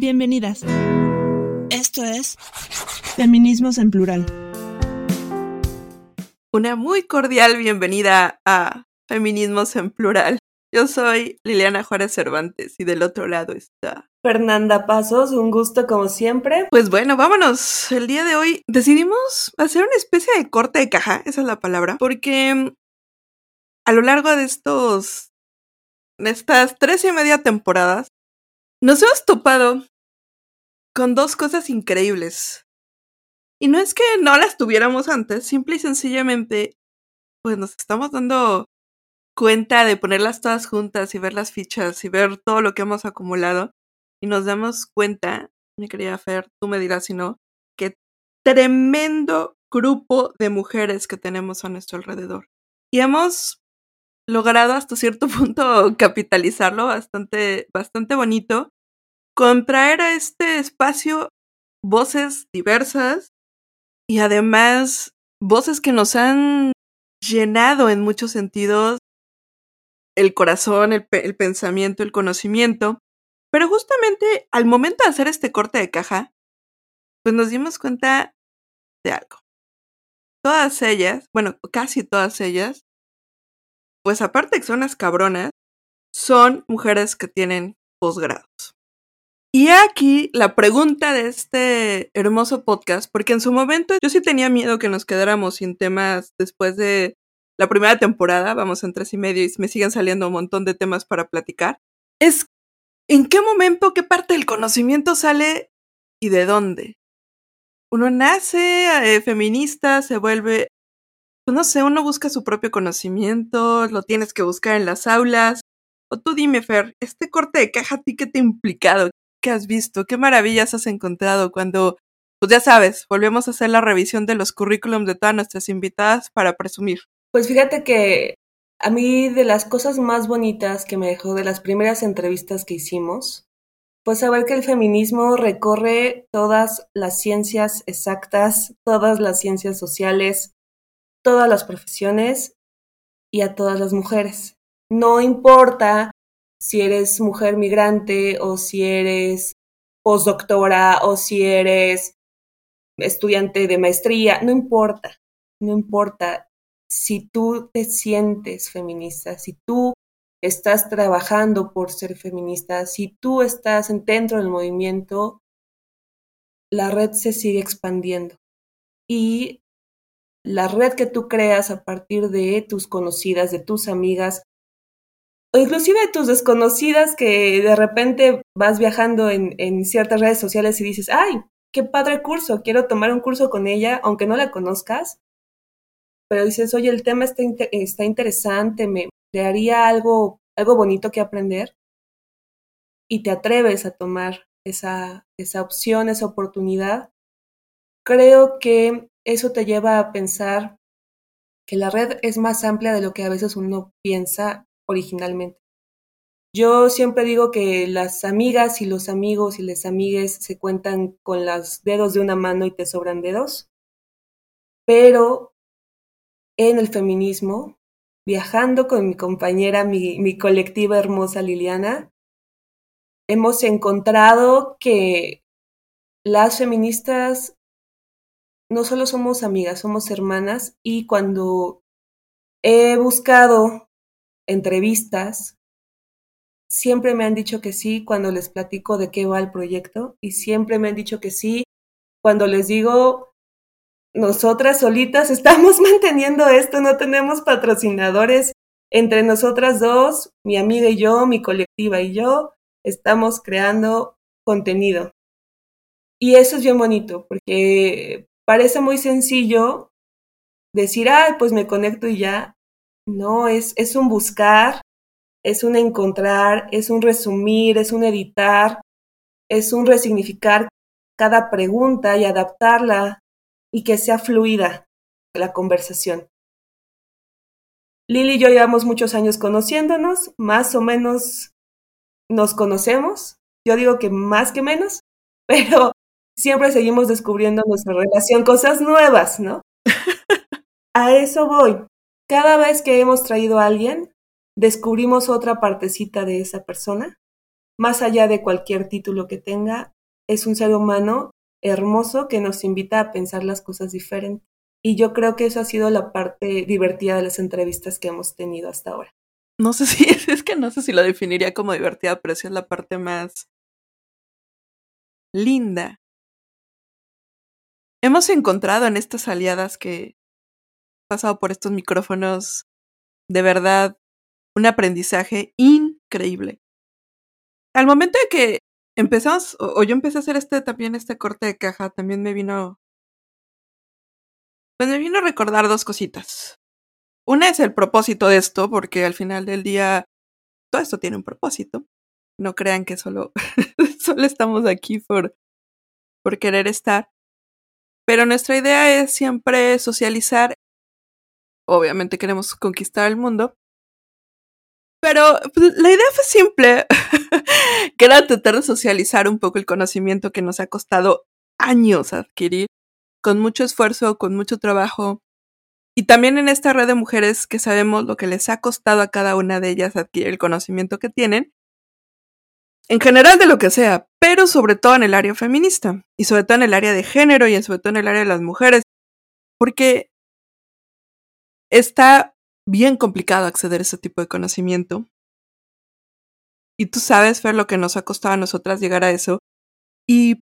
Bienvenidas. Esto es Feminismos en Plural. Una muy cordial bienvenida a Feminismos en Plural. Yo soy Liliana Juárez Cervantes y del otro lado está Fernanda Pasos, un gusto como siempre. Pues bueno, vámonos. El día de hoy decidimos hacer una especie de corte de caja, esa es la palabra, porque a lo largo de estos, de estas tres y media temporadas, nos hemos topado con dos cosas increíbles. Y no es que no las tuviéramos antes, simple y sencillamente, pues nos estamos dando cuenta de ponerlas todas juntas y ver las fichas y ver todo lo que hemos acumulado. Y nos damos cuenta, mi querida Fer, tú me dirás si no, que tremendo grupo de mujeres que tenemos a nuestro alrededor. Y hemos logrado hasta cierto punto capitalizarlo bastante, bastante bonito, contraer a este espacio voces diversas y además voces que nos han llenado en muchos sentidos el corazón, el, el, pensamiento, el conocimiento. Pero justamente al momento de hacer este corte de caja, pues nos dimos cuenta de algo. Todas ellas, bueno, casi todas ellas, pues aparte que son las cabronas, son mujeres que tienen posgrados. Y aquí la pregunta de este hermoso podcast, porque en su momento yo sí tenía miedo que nos quedáramos sin temas después de la primera temporada, vamos en tres y medio y me siguen saliendo un montón de temas para platicar, es en qué momento, qué parte del conocimiento sale y de dónde. Uno nace eh, feminista, se vuelve, pues no sé, uno busca su propio conocimiento, lo tienes que buscar en las aulas. O tú dime, Fer, este corte de caja a ti qué te ha implicado, ¿Qué has visto? ¿Qué maravillas has encontrado cuando, pues ya sabes, volvemos a hacer la revisión de los currículums de todas nuestras invitadas para presumir? Pues fíjate que a mí de las cosas más bonitas que me dejó de las primeras entrevistas que hicimos, pues saber que el feminismo recorre todas las ciencias exactas, todas las ciencias sociales, todas las profesiones y a todas las mujeres. No importa si eres mujer migrante o si eres postdoctora o si eres estudiante de maestría, no importa, no importa. Si tú te sientes feminista, si tú estás trabajando por ser feminista, si tú estás dentro del movimiento, la red se sigue expandiendo. Y la red que tú creas a partir de tus conocidas, de tus amigas, o inclusive tus desconocidas que de repente vas viajando en, en ciertas redes sociales y dices, ay, qué padre curso, quiero tomar un curso con ella, aunque no la conozcas, pero dices, oye, el tema está, está interesante, me crearía algo, algo bonito que aprender, y te atreves a tomar esa, esa opción, esa oportunidad, creo que eso te lleva a pensar que la red es más amplia de lo que a veces uno piensa originalmente. Yo siempre digo que las amigas y los amigos y las amigues se cuentan con los dedos de una mano y te sobran dedos, pero en el feminismo, viajando con mi compañera, mi, mi colectiva hermosa Liliana, hemos encontrado que las feministas no solo somos amigas, somos hermanas y cuando he buscado entrevistas, siempre me han dicho que sí cuando les platico de qué va el proyecto y siempre me han dicho que sí cuando les digo, nosotras solitas estamos manteniendo esto, no tenemos patrocinadores. Entre nosotras dos, mi amiga y yo, mi colectiva y yo, estamos creando contenido. Y eso es bien bonito, porque parece muy sencillo decir, ay, pues me conecto y ya, no, es, es un buscar, es un encontrar, es un resumir, es un editar, es un resignificar cada pregunta y adaptarla y que sea fluida la conversación. Lili y yo llevamos muchos años conociéndonos, más o menos nos conocemos, yo digo que más que menos, pero siempre seguimos descubriendo nuestra relación, cosas nuevas, ¿no? A eso voy cada vez que hemos traído a alguien, descubrimos otra partecita de esa persona más allá de cualquier título que tenga, es un ser humano hermoso que nos invita a pensar las cosas diferentes. Y yo creo que eso ha sido la parte divertida de las entrevistas que hemos tenido hasta ahora. No sé si, es que no sé si lo definiría como divertida, pero sí es la parte más linda. Hemos encontrado en estas aliadas que pasado por estos micrófonos de verdad un aprendizaje increíble. Al momento de que empezamos, o, yo empecé a hacer este también este corte de caja, también me vino. Pues me vino a recordar dos cositas. Una es el propósito de esto, porque al final del día todo esto tiene un propósito. No crean que solo, solo estamos aquí por, por querer estar. Pero nuestra idea es siempre socializar. Obviamente queremos conquistar el mundo. Pero pues, la idea fue simple, que era tratar de socializar un poco el conocimiento que nos ha costado años adquirir, con mucho esfuerzo, con mucho trabajo. Y también en esta red de mujeres que sabemos lo que les ha costado a cada una de ellas adquirir el conocimiento que tienen, en general de lo que sea, pero sobre todo en el área feminista, y sobre todo en el área de género y sobre todo en el área de las mujeres, porque está bien complicado acceder a ese tipo de conocimiento. Y tú sabes, Fer, lo que nos ha costado a nosotras llegar a eso. Y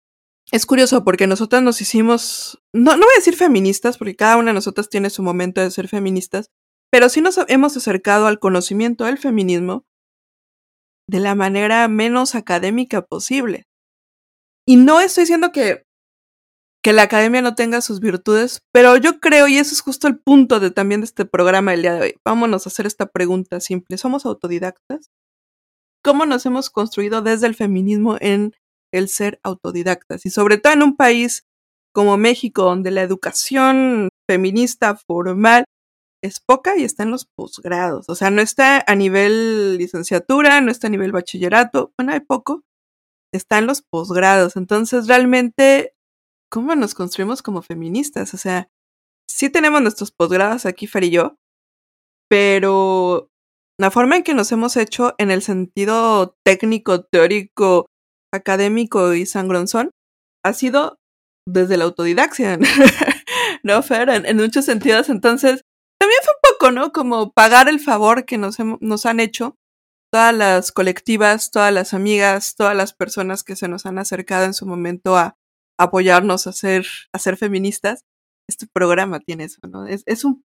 es curioso porque nosotras nos hicimos, no, no voy a decir feministas, porque cada una de nosotras tiene su momento de ser feministas, pero sí nos hemos acercado al conocimiento del feminismo de la manera menos académica posible. Y no estoy diciendo que que la academia no tenga sus virtudes, pero yo creo, y eso es justo el punto de también de este programa el día de hoy, vámonos a hacer esta pregunta simple. ¿Somos autodidactas? ¿Cómo nos hemos construido desde el feminismo en el ser autodidactas? Y sobre todo en un país como México, donde la educación feminista formal es poca y está en los posgrados. O sea, no está a nivel licenciatura, no está a nivel bachillerato, bueno, hay poco, está en los posgrados. Entonces, realmente cómo nos construimos como feministas. O sea, sí tenemos nuestros posgrados aquí, Fer y yo, pero la forma en que nos hemos hecho en el sentido técnico, teórico, académico y sangronzón ha sido desde la autodidaxia, ¿no, Fer? En, muchos sentidos. Entonces, también fue un poco, ¿no? Como pagar el favor que nos, nos han hecho todas las colectivas, todas las amigas, todas las personas que se nos han acercado en su momento a, apoyarnos a ser, a ser feministas, este programa tiene eso, ¿no? Es, es un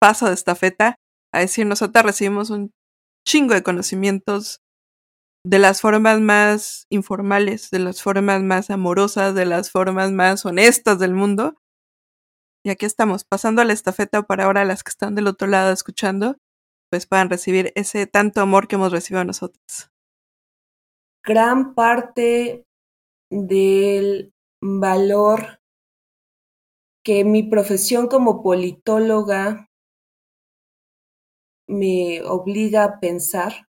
paso de estafeta a decir, nosotras recibimos un chingo de conocimientos de las formas más informales, de las formas más amorosas, de las formas más honestas del mundo. Y aquí estamos, pasando a la estafeta para ahora las que están del otro lado escuchando, pues puedan recibir ese tanto amor que hemos recibido nosotros. Gran parte del valor que mi profesión como politóloga me obliga a pensar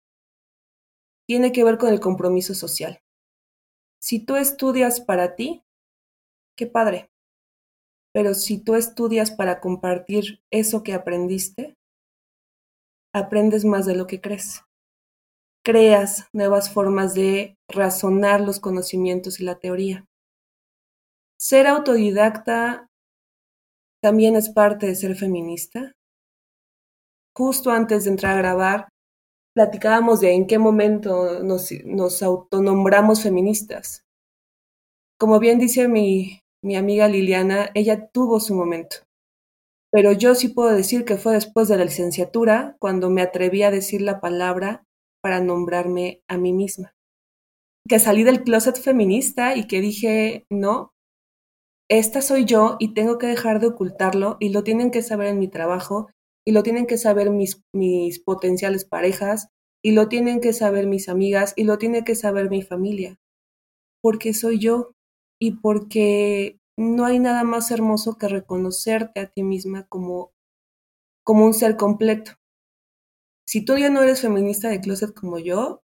tiene que ver con el compromiso social. Si tú estudias para ti, qué padre. Pero si tú estudias para compartir eso que aprendiste, aprendes más de lo que crees creas nuevas formas de razonar los conocimientos y la teoría. Ser autodidacta también es parte de ser feminista. Justo antes de entrar a grabar, platicábamos de en qué momento nos, autonombramos feministas. Como bien dice mi, mi amiga Liliana, ella tuvo su momento. Pero yo sí puedo decir que fue después de la licenciatura cuando me atreví a decir la palabra para nombrarme a mí misma. Que salí del closet feminista y que dije, no, esta soy yo y tengo que dejar de ocultarlo y lo tienen que saber en mi trabajo y lo tienen que saber mis, mis potenciales parejas y lo tienen que saber mis amigas y lo tiene que saber mi familia. Porque soy yo y porque no hay nada más hermoso que reconocerte a ti misma como, como un ser completo. Si tú ya no eres feminista de closet como yo,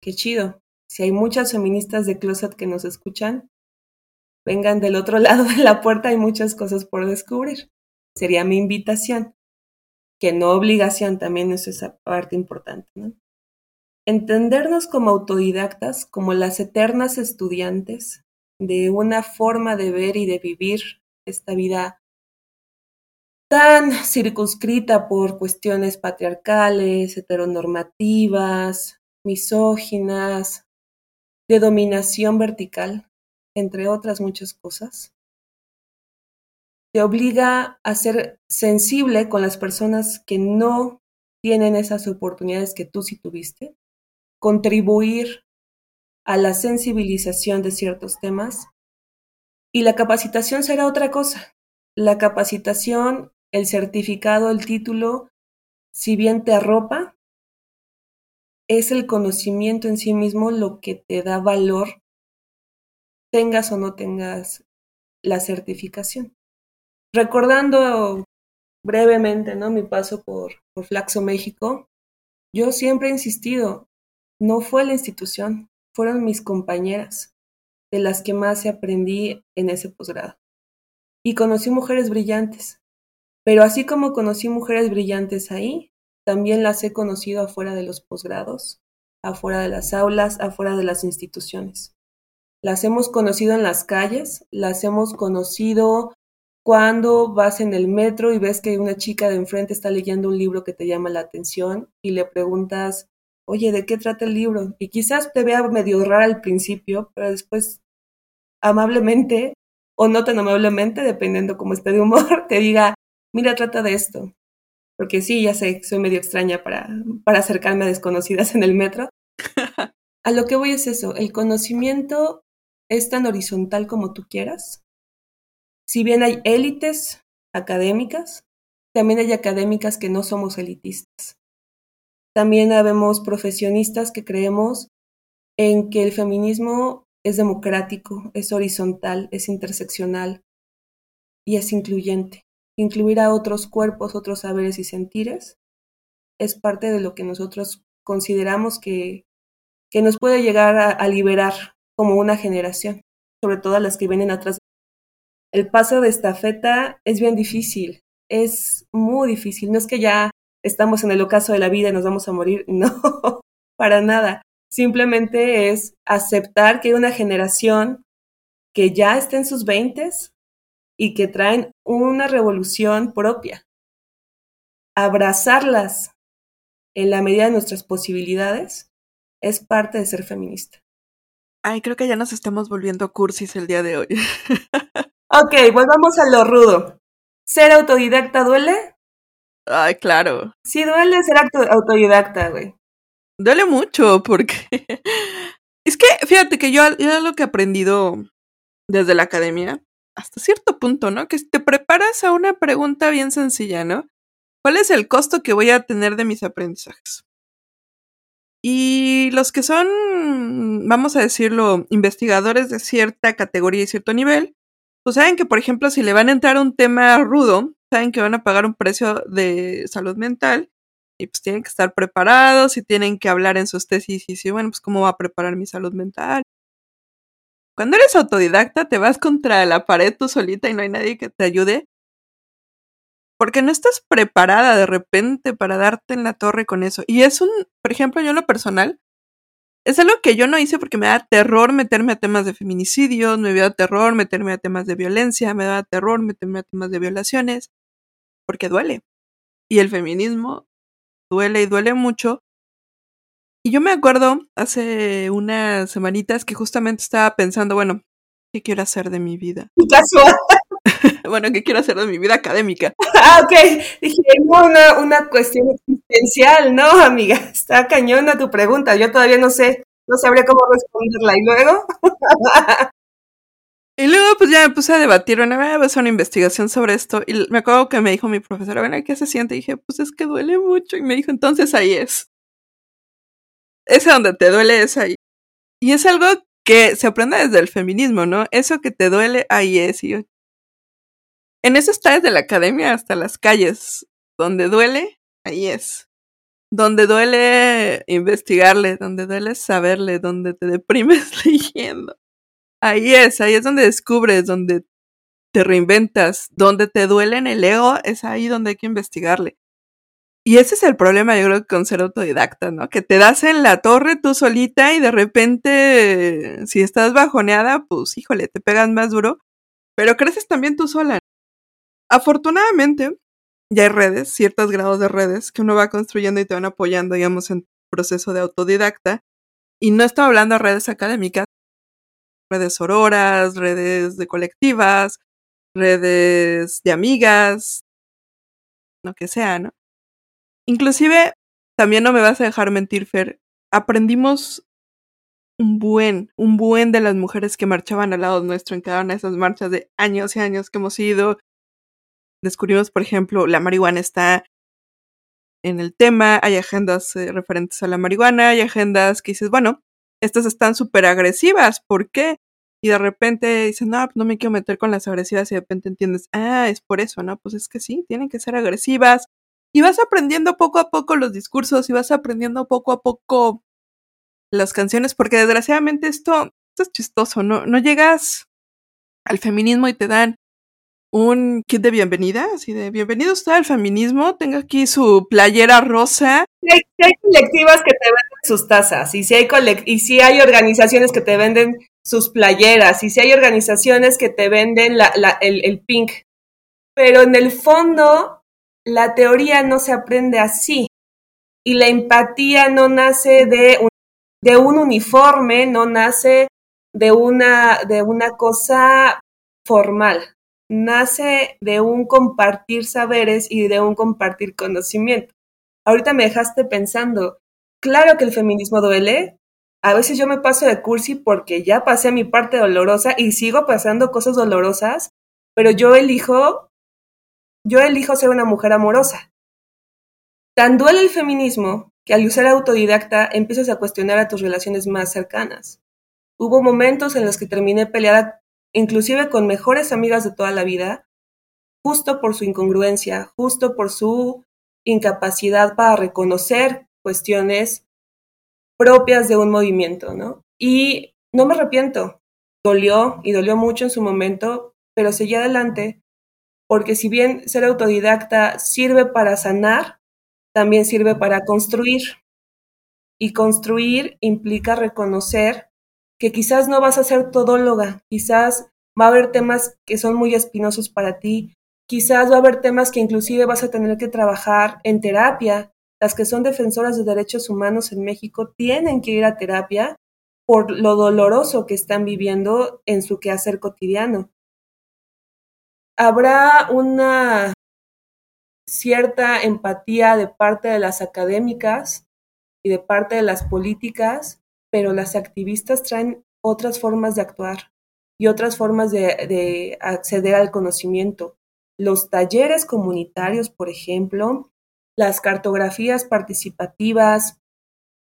qué chido. Si hay muchas feministas de closet que nos escuchan, vengan del otro lado de la puerta, hay muchas cosas por descubrir. Sería mi invitación, que no obligación, también es esa parte importante. ¿no? entendernos como autodidactas, como las eternas estudiantes de una forma de ver y de vivir esta vida tan circunscrita por cuestiones patriarcales, heteronormativas, misóginas, de dominación vertical, entre otras muchas cosas, te obliga a ser sensible con las personas que no tienen esas oportunidades que tú sí tuviste, contribuir a la sensibilización de ciertos temas y la capacitación será otra cosa. La capacitación, el certificado, el título, si bien te arropa, es el conocimiento en sí mismo lo que te da valor, tengas o no tengas la certificación. Recordando brevemente ¿no? mi paso por, por Flaxo México, yo siempre he insistido, no fue la institución, fueron mis compañeras, de las que más aprendí en ese posgrado. Y conocí mujeres brillantes, pero así como conocí mujeres brillantes ahí, también las he conocido afuera de los posgrados, afuera de las aulas, afuera de las instituciones. Las hemos conocido en las calles, las hemos conocido cuando vas en el metro y ves que una chica de enfrente está leyendo un libro que te llama la atención y le preguntas, oye, ¿de qué trata el libro? Y quizás te vea medio rara al principio, pero después amablemente o no tan amablemente, dependiendo cómo esté de humor, te diga, mira, trata de esto porque sí, ya sé, soy medio extraña para, para acercarme a desconocidas en el metro. a lo que voy es eso, el conocimiento es tan horizontal como tú quieras. Si bien hay élites académicas, también hay académicas que no somos elitistas. También habemos profesionistas que creemos en que el feminismo es democrático, es horizontal, es interseccional y es incluyente incluir a otros cuerpos, otros saberes y sentires, es parte de lo que nosotros consideramos que, que nos puede llegar a, liberar como una generación, sobre todo las que vienen atrás. El paso de estafeta es bien difícil, es muy difícil. No es que ya estamos en el ocaso de la vida y nos vamos a morir, no, para nada. Simplemente es aceptar que hay una generación que ya está en sus veintes, y que traen una revolución propia. Abrazarlas en la medida de nuestras posibilidades es parte de ser feminista. Ay, creo que ya nos estamos volviendo cursis el día de hoy. ok, volvamos a lo rudo. ¿Ser autodidacta duele? Ay, claro. Sí, duele ser autodidacta, güey. Duele mucho porque... es que, fíjate que yo, yo lo que he aprendido desde la academia hasta cierto punto, ¿no? Que te preparas a una pregunta bien sencilla, ¿no? ¿Cuál es el costo que voy a tener de mis aprendizajes? Y los que son, vamos a decirlo, investigadores de cierta categoría y cierto nivel, pues saben que, por ejemplo, si le van a entrar un tema rudo, saben que van a pagar un precio de salud mental y pues tienen que estar preparados y tienen que hablar en sus tesis y bueno, pues cómo va a preparar mi salud mental, cuando eres autodidacta, te vas contra la pared tú solita y no hay nadie que te ayude. Porque no estás preparada de repente para darte en la torre con eso. Y es un, por ejemplo, yo en lo personal, es algo que yo no hice porque me da terror meterme a temas de feminicidios, me da terror meterme a temas de violencia, me da terror meterme a temas de violaciones, porque duele. Y el feminismo duele y duele mucho y yo me acuerdo hace unas semanitas que justamente estaba pensando, bueno, ¿qué quiero hacer de mi vida? Casual. bueno, ¿qué quiero hacer de mi vida académica? Ah, ok. Dije, no, una, una cuestión existencial, ¿no, amiga? Está cañona tu pregunta. Yo todavía no sé, no sabría cómo responderla. ¿Y luego? y luego, pues ya me puse a debatir, bueno, voy a hacer una investigación sobre esto. Y me acuerdo que me dijo mi profesora, bueno, ¿qué se siente? Y dije, pues es que duele mucho. Y me dijo, entonces ahí es ese donde te duele es ahí. Y es algo que se aprende desde el feminismo, ¿no? Eso que te duele, ahí es. Y en eso está desde la academia hasta las calles. Donde duele, ahí es. Donde duele investigarle, donde duele saberle, donde te deprimes leyendo. Ahí es, ahí es donde descubres, donde te reinventas, donde te duele en el ego, es ahí donde hay que investigarle. Y ese es el problema, yo creo, con ser autodidacta, ¿no? Que te das en la torre tú solita y de repente, si estás bajoneada, pues híjole, te pegas más duro, pero creces también tú sola. Afortunadamente, ya hay redes, ciertos grados de redes que uno va construyendo y te van apoyando, digamos, en proceso de autodidacta. Y no estoy hablando de redes académicas, redes auroras, redes de colectivas, redes de amigas, lo que sea, ¿no? Inclusive, también no me vas a dejar mentir, Fer, aprendimos un buen, un buen de las mujeres que marchaban al lado nuestro en cada una de esas marchas de años y años que hemos ido. Descubrimos, por ejemplo, la marihuana está en el tema, hay agendas eh, referentes a la marihuana, hay agendas que dices, bueno, estas están súper agresivas, ¿por qué? Y de repente dices, no, no me quiero meter con las agresivas y de repente entiendes, ah, es por eso, ¿no? Pues es que sí, tienen que ser agresivas, y vas aprendiendo poco a poco los discursos y vas aprendiendo poco a poco las canciones, porque desgraciadamente esto, es chistoso, ¿no? No llegas al feminismo y te dan un kit de bienvenida, así de bienvenido usted al feminismo, tenga aquí su playera rosa. Si hay, hay, colectivas que te venden sus tazas, y si, hay y si hay organizaciones que te venden sus playeras, y si hay organizaciones que te venden el pink, pero en el fondo la teoría no se aprende así y la empatía no nace de un, de un uniforme, no nace de una, de una cosa formal, nace de un compartir saberes y de un compartir conocimiento. Ahorita me dejaste pensando, claro que el feminismo duele, a veces yo me paso de cursi porque ya pasé mi parte dolorosa y sigo pasando cosas dolorosas, pero yo elijo yo elijo ser una mujer amorosa. Tan duele el feminismo que al ser autodidacta empiezas a cuestionar a tus relaciones más cercanas. Hubo momentos en los que terminé peleada inclusive con mejores amigas de toda la vida, justo por su incongruencia, justo por su incapacidad para reconocer cuestiones propias de un movimiento, ¿no? Y no me arrepiento, dolió y dolió mucho en su momento, pero seguí adelante porque si bien ser autodidacta sirve para sanar, también sirve para construir. Y construir implica reconocer que quizás no vas a ser todóloga, quizás va a haber temas que son muy espinosos para ti, quizás va a haber temas que inclusive vas a tener que trabajar en terapia. Las que son defensoras de derechos humanos en México tienen que ir a terapia por lo doloroso que están viviendo en su quehacer cotidiano habrá una cierta empatía de parte de las académicas y de parte de las políticas, pero las activistas traen otras formas de actuar y otras formas de, acceder al conocimiento. Los talleres comunitarios, por ejemplo, las cartografías participativas,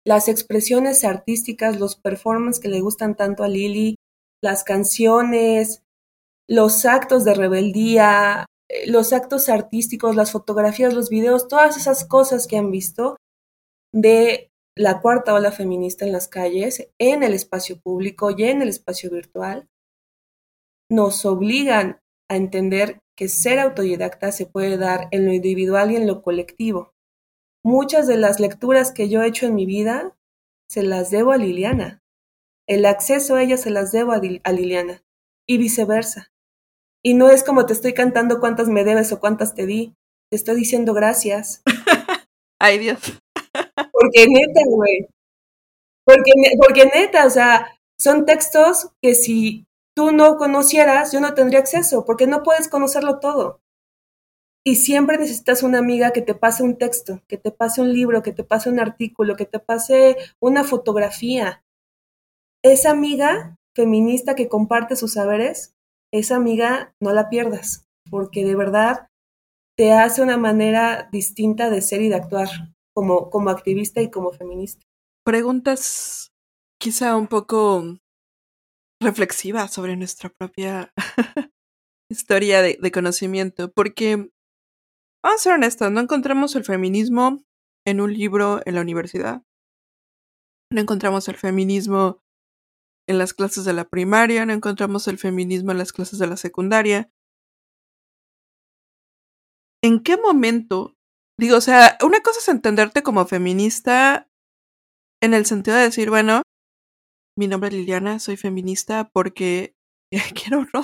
las expresiones artísticas, los performances que le gustan tanto a Lili, las canciones, los actos de rebeldía, eh, los actos artísticos, las fotografías, los videos, todas esas cosas que han visto de la cuarta ola feminista en las calles, en el espacio público y en el espacio virtual, nos obligan a entender que ser autodidacta se puede dar en lo individual y en lo colectivo. Muchas de las lecturas que yo he hecho en mi vida se las debo a Liliana. El acceso a ellas se las debo a, Liliana y viceversa. Y no es como te estoy cantando cuántas me debes o cuántas te di. Te estoy diciendo gracias. Ay, Dios. Porque neta, güey. Porque, porque neta, o sea, son textos que si tú no conocieras, yo no tendría acceso, porque no puedes conocerlo todo. Y siempre necesitas una amiga que te pase un texto, que te pase un libro, que te pase un artículo, que te pase una fotografía. Esa amiga feminista que comparte sus saberes esa amiga no la pierdas, porque de verdad te hace una manera distinta de ser y de actuar como, como activista y como feminista. Preguntas quizá un poco reflexivas sobre nuestra propia historia de, de, conocimiento, porque, vamos a ser honestos, no encontramos el feminismo en un libro en la universidad, no encontramos el feminismo en las clases de la primaria, no encontramos el feminismo en las clases de la secundaria. ¿En qué momento digo, o sea, una cosa es entenderte como feminista en el sentido de decir, bueno, mi nombre es Liliana, soy feminista porque quiero no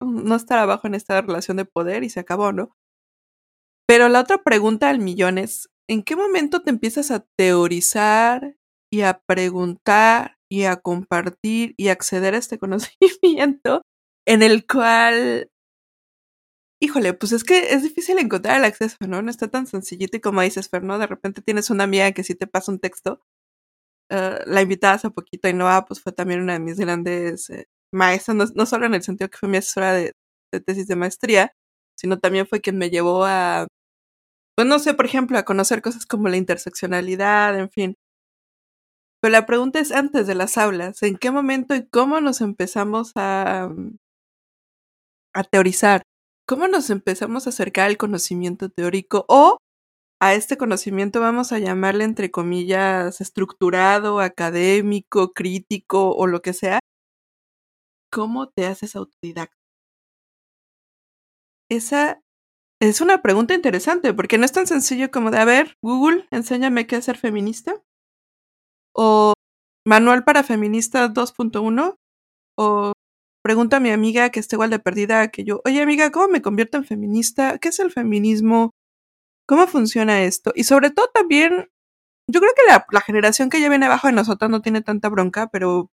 no estar abajo en esta relación de poder y se acabó, ¿no? Pero la otra pregunta al millón es, ¿en qué momento te empiezas a teorizar y a preguntar y a compartir y acceder a este conocimiento en el cual, híjole, pues es que es difícil encontrar el acceso, ¿no? No está tan sencillito y como dices, Fer, ¿no? De repente tienes una amiga que sí te pasa un texto. Uh, la invitada hace poquito y Noah, pues fue también una de mis grandes eh, maestras, no, solo en el sentido que fue mi asesora de tesis de maestría, sino también fue quien me llevó a, pues no sé, por ejemplo, a conocer cosas como la interseccionalidad, en fin. Pero la pregunta es antes de las aulas, ¿en qué momento y cómo nos empezamos a, mm, a teorizar? ¿Cómo nos empezamos a acercar al conocimiento teórico o a este conocimiento vamos a llamarle entre comillas estructurado, académico, crítico o lo que sea? ¿Cómo te haces autodidacta? Esa es una pregunta interesante porque no es tan sencillo como de, a ver, Google, enséñame qué es ser feminista o Manual para Feminista 2.1 o pregunta a mi amiga que está igual de perdida que yo, oye amiga, ¿cómo me convierto en feminista? ¿Qué es el feminismo? ¿Cómo funciona esto? Y sobre todo también, yo creo que la, generación que ya viene abajo de nosotros no tiene tanta bronca, pero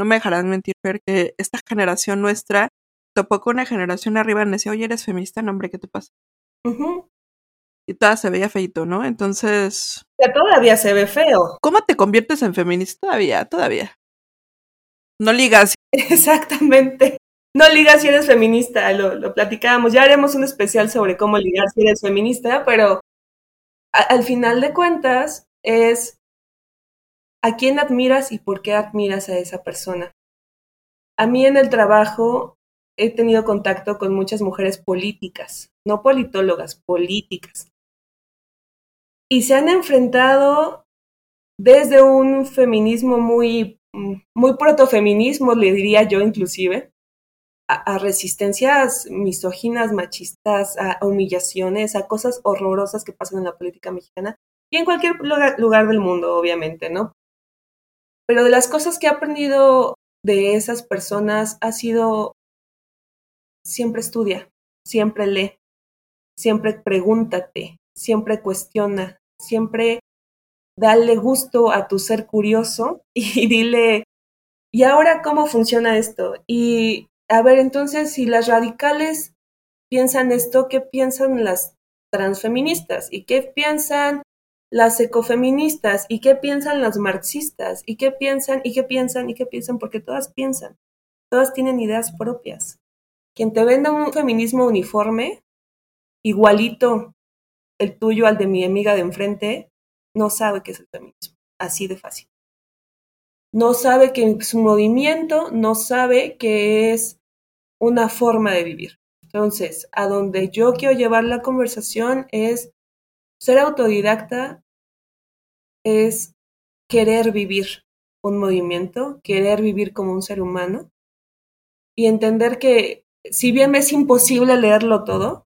no me dejarán mentir, ver que esta generación nuestra topó con una generación arriba y decía, oye, eres feminista, no, hombre, ¿qué te pasa? Y toda se veía feito, ¿no? Entonces, Ya todavía se ve feo. ¿cómo te conviertes en feminista? Todavía, todavía. No ligas. Exactamente. No ligas si eres feminista, lo, lo platicábamos. Ya haremos un especial sobre cómo ligar si eres feminista, pero a- al final de cuentas es a quién admiras y por qué admiras a esa persona. A mí en el trabajo he tenido contacto con muchas mujeres políticas, no politólogas, políticas. Y se han enfrentado desde un feminismo muy, muy protofeminismo, le diría yo inclusive, a, resistencias misóginas, machistas, a humillaciones, a cosas horrorosas que pasan en la política mexicana y en cualquier lugar, lugar del mundo, obviamente, ¿no? Pero de las cosas que he aprendido de esas personas ha sido siempre estudia, siempre lee, siempre pregúntate, siempre cuestiona, siempre dale gusto a tu ser curioso y dile, ¿y ahora cómo funciona esto? Y a ver, entonces, si las radicales piensan esto, ¿qué piensan las transfeministas? ¿Y qué piensan las ecofeministas? ¿Y qué piensan las marxistas? ¿Y qué piensan? ¿Y qué piensan? ¿Y qué piensan? Porque todas piensan, todas tienen ideas propias. Quien te venda un feminismo uniforme, igualito el tuyo al de mi amiga de enfrente, no sabe qué es el feminismo. Así de fácil. No sabe que es un movimiento, no sabe que es una forma de vivir. Entonces, a donde yo quiero llevar la conversación es ser autodidacta, es querer vivir un movimiento, querer vivir como un ser humano y entender que si bien es imposible leerlo todo,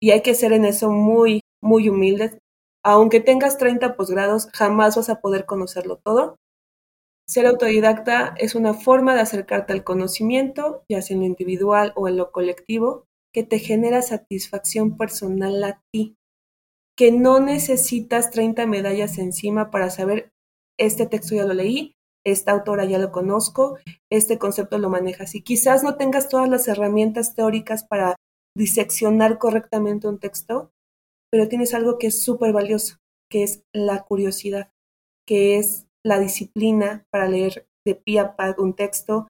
y hay que ser en eso muy, muy humildes, aunque tengas 30 posgrados, jamás vas a poder conocerlo todo. Ser autodidacta es una forma de acercarte al conocimiento, ya sea en lo individual o en lo colectivo, que te genera satisfacción personal a ti, que no necesitas 30 medallas encima para saber, este texto ya lo leí, esta autora ya lo conozco, este concepto lo manejas y quizás no tengas todas las herramientas teóricas para diseccionar correctamente un texto, pero tienes algo que es súper valioso, que es la curiosidad, que es la disciplina para leer de pie a pa un texto,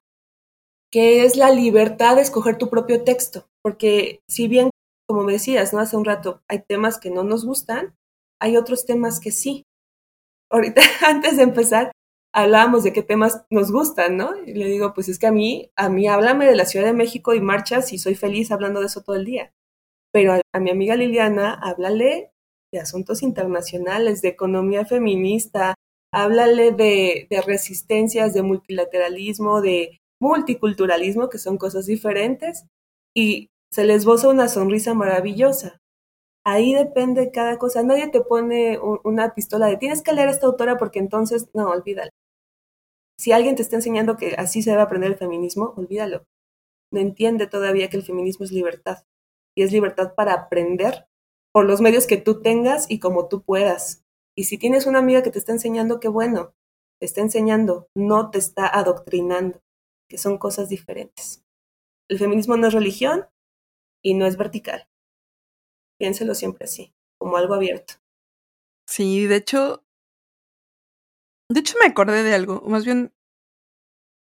que es la libertad de escoger tu propio texto, porque si bien, como me decías, ¿no? Hace un rato, hay temas que no nos gustan, hay otros temas que sí. Ahorita, antes de empezar, hablábamos de qué temas nos gustan, ¿no? Y le digo, pues es que a mí, a mí háblame de la Ciudad de México y marchas y soy feliz hablando de eso todo el día. Pero a, mi amiga Liliana, háblale de asuntos internacionales, de economía feminista, háblale de, de resistencias, de multilateralismo, de multiculturalismo, que son cosas diferentes, y se les boza una sonrisa maravillosa. Ahí depende cada cosa. Nadie te pone una pistola de tienes que leer a esta autora porque entonces, no, olvídalo. Si alguien te está enseñando que así se debe aprender el feminismo, olvídalo. No entiende todavía que el feminismo es libertad. Y es libertad para aprender por los medios que tú tengas y como tú puedas. Y si tienes una amiga que te está enseñando, qué bueno, te está enseñando, no te está adoctrinando, que son cosas diferentes. El feminismo no es religión y no es vertical. Piénselo siempre así, como algo abierto. Sí, de hecho, de hecho me acordé de algo, más bien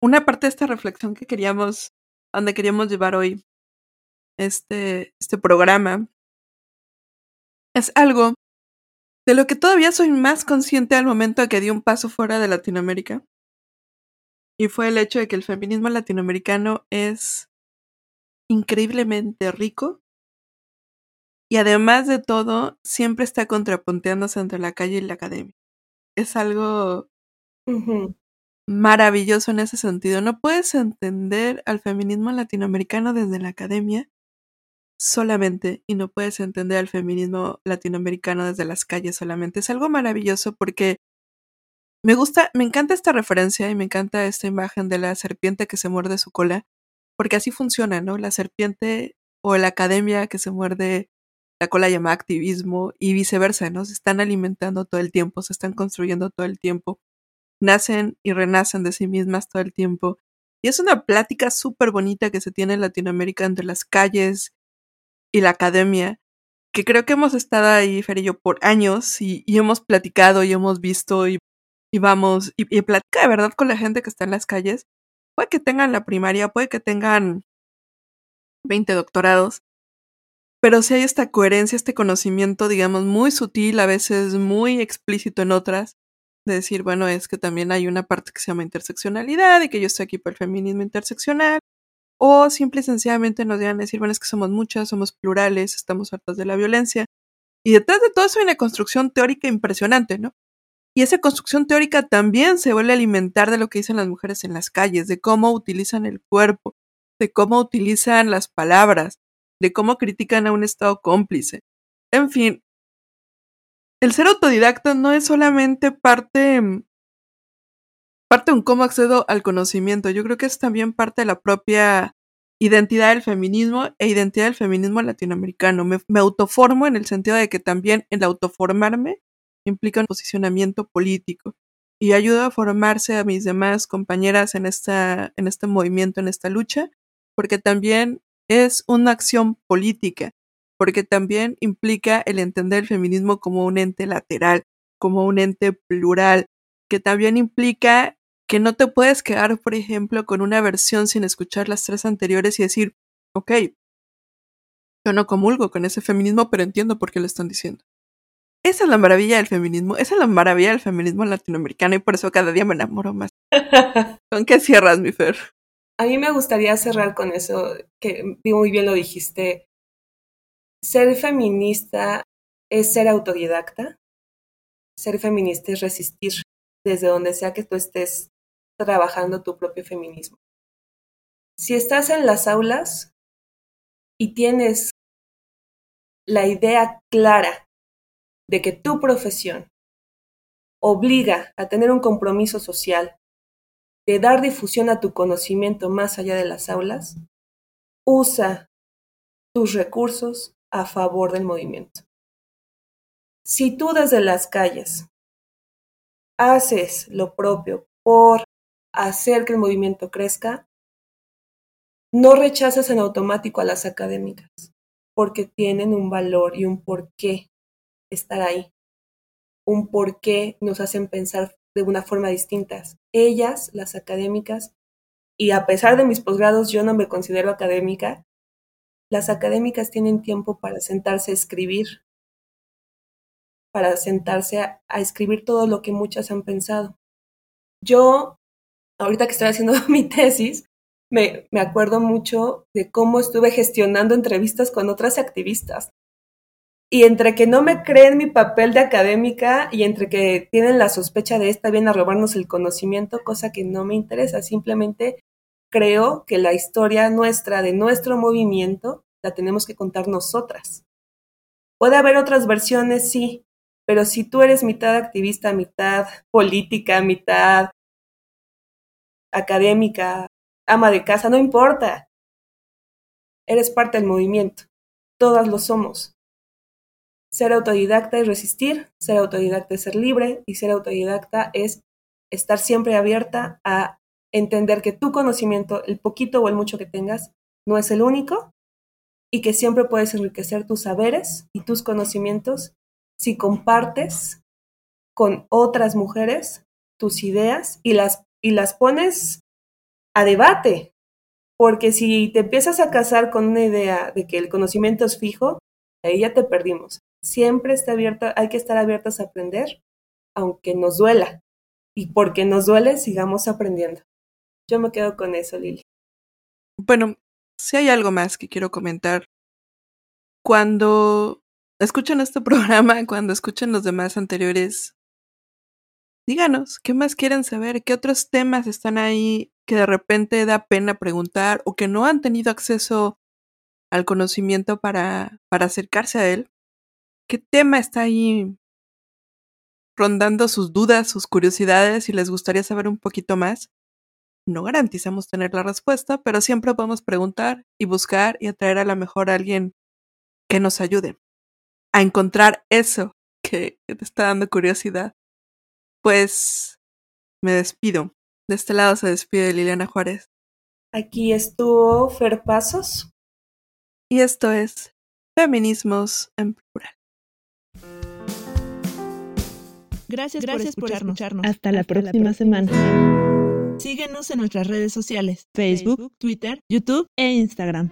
una parte de esta reflexión que queríamos, donde queríamos llevar hoy este, este programa, es algo de lo que todavía soy más consciente al momento de que di un paso fuera de Latinoamérica. Y fue el hecho de que el feminismo latinoamericano es increíblemente rico y además de todo siempre está contrapunteándose entre la calle y la academia. Es algo maravilloso en ese sentido. No puedes entender al feminismo latinoamericano desde la academia solamente y no puedes entender al feminismo latinoamericano desde las calles solamente. Es algo maravilloso porque me gusta, me encanta esta referencia y me encanta esta imagen de la serpiente que se muerde su cola, porque así funciona, ¿no? La serpiente o la academia que se muerde la cola llama activismo y viceversa, ¿no? Se están alimentando todo el tiempo, se están construyendo todo el tiempo, nacen y renacen de sí mismas todo el tiempo. Y es una plática súper bonita que se tiene en Latinoamérica entre las calles y la academia, que creo que hemos estado ahí, Fer y yo, por años y, hemos platicado y hemos visto y, vamos y, y platica de verdad con la gente que está en las calles. Puede que tengan la primaria, puede que tengan 20 doctorados, pero si hay esta coherencia, este conocimiento, digamos, muy sutil, a veces muy explícito en otras, de decir, bueno, es que también hay una parte que se llama interseccionalidad y que yo estoy aquí por el feminismo interseccional, o simple y sencillamente nos digan decir, bueno, es que somos muchas, somos plurales, estamos hartas de la violencia. Y detrás de todo eso hay una construcción teórica impresionante, ¿no? Y esa construcción teórica también se vuelve a alimentar de lo que dicen las mujeres en las calles, de cómo utilizan el cuerpo, de cómo utilizan las palabras, de cómo critican a un Estado cómplice. En fin, el ser autodidacta no es solamente parte, parte un cómo accedo al conocimiento, yo creo que es también parte de la propia identidad del feminismo e identidad del feminismo latinoamericano. Me, me autoformo en el sentido de que también el autoformarme implica un posicionamiento político y ayuda a formarse a mis demás compañeras en, esta, en este movimiento, en esta lucha, porque también es una acción política, porque también implica el entender el feminismo como un ente lateral, como un ente plural, que también implica que no te puedes quedar, por ejemplo, con una versión sin escuchar las tres anteriores y decir, ok, yo no comulgo con ese feminismo, pero entiendo por qué lo están diciendo. Esa es la maravilla del feminismo, esa es la maravilla del feminismo latinoamericano y por eso cada día me enamoro más. ¿Con qué cierras, mi Fer? A mí me gustaría cerrar con eso, que muy bien lo dijiste. Ser feminista es ser autodidacta. Ser feminista es resistir desde donde sea que tú estés trabajando tu propio feminismo. Si estás en las aulas y tienes la idea clara de que tu profesión obliga a tener un compromiso social, de dar difusión a tu conocimiento más allá de las aulas, usa tus recursos a favor del movimiento. Si tú desde las calles haces lo propio por hacer que el movimiento crezca, no rechaces en automático a las académicas, porque tienen un valor y un porqué estar ahí, un por qué nos hacen pensar de una forma distinta. Ellas, las académicas, y a pesar de mis posgrados yo no me considero académica, las académicas tienen tiempo para sentarse a escribir, para sentarse a, escribir todo lo que muchas han pensado. Yo, ahorita que estoy haciendo mi tesis, me, me acuerdo mucho de cómo estuve gestionando entrevistas con otras activistas y entre que no me creen mi papel de académica y entre que tienen la sospecha de esta bien a robarnos el conocimiento, cosa que no me interesa, simplemente creo que la historia nuestra de nuestro movimiento la tenemos que contar nosotras. Puede haber otras versiones, sí, pero si tú eres mitad activista, mitad política, mitad académica, ama de casa, no importa. Eres parte del movimiento. Todas lo somos. Ser autodidacta es resistir, ser autodidacta es ser libre y ser autodidacta es estar siempre abierta a entender que tu conocimiento, el poquito o el mucho que tengas, no es el único y que siempre puedes enriquecer tus saberes y tus conocimientos si compartes con otras mujeres tus ideas y las, y las pones a debate. Porque si te empiezas a casar con una idea de que el conocimiento es fijo, ahí ya te perdimos. Siempre está abierta, hay que estar abiertas a aprender, aunque nos duela. Y porque nos duele, sigamos aprendiendo. Yo me quedo con eso, Lili. Bueno, si hay algo más que quiero comentar. Cuando escuchen este programa, cuando escuchen los demás anteriores, díganos, ¿qué más quieren saber? ¿Qué otros temas están ahí que de repente da pena preguntar o que no han tenido acceso al conocimiento para, para acercarse a él? ¿Qué tema está ahí rondando sus dudas, sus curiosidades y les gustaría saber un poquito más? No garantizamos tener la respuesta, pero siempre podemos preguntar y buscar y atraer a lo mejor a alguien que nos ayude a encontrar eso que te está dando curiosidad. Pues me despido. De este lado se despide Liliana Juárez. Aquí estuvo Fer Pasos. Y esto es Feminismos en Plural. Gracias, Gracias por, escucharnos. Hasta, la, próxima semana. Síguenos en nuestras redes sociales, Facebook, Twitter, YouTube e Instagram.